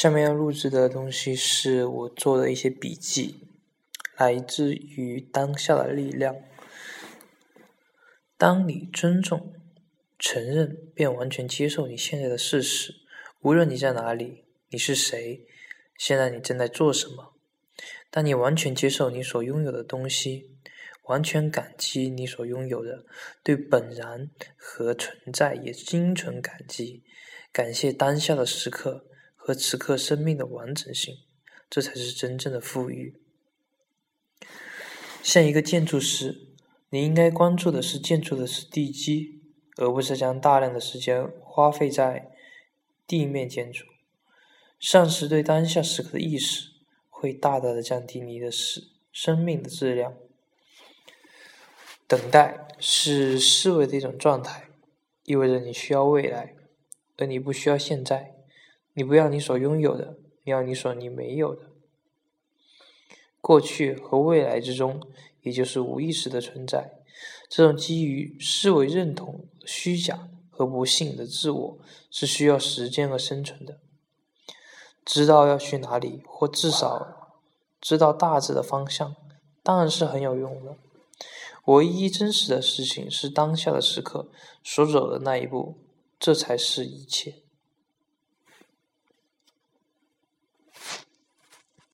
下面要录制的东西是我做的一些笔记，来自于当下的力量。当你尊重、承认并完全接受你现在的事实，无论你在哪里，你是谁，现在你正在做什么。当你完全接受你所拥有的东西，完全感激你所拥有的，对本然和存在也心存感激，感谢当下的时刻。和此刻生命的完整性，这才是真正的富裕。像一个建筑师，你应该关注的是建筑的是地基，而不是将大量的时间花费在地面建筑。丧失对当下时刻的意识，会大大的降低你的生生命的质量。等待是思维的一种状态，意味着你需要未来，而你不需要现在。你不要你所拥有的，你要你所你没有的。过去和未来之中，也就是无意识的存在。这种基于思维认同、虚假和不幸的自我，是需要时间和生存的。知道要去哪里，或至少知道大致的方向，当然是很有用的。唯一真实的事情是当下的时刻所走的那一步，这才是一切。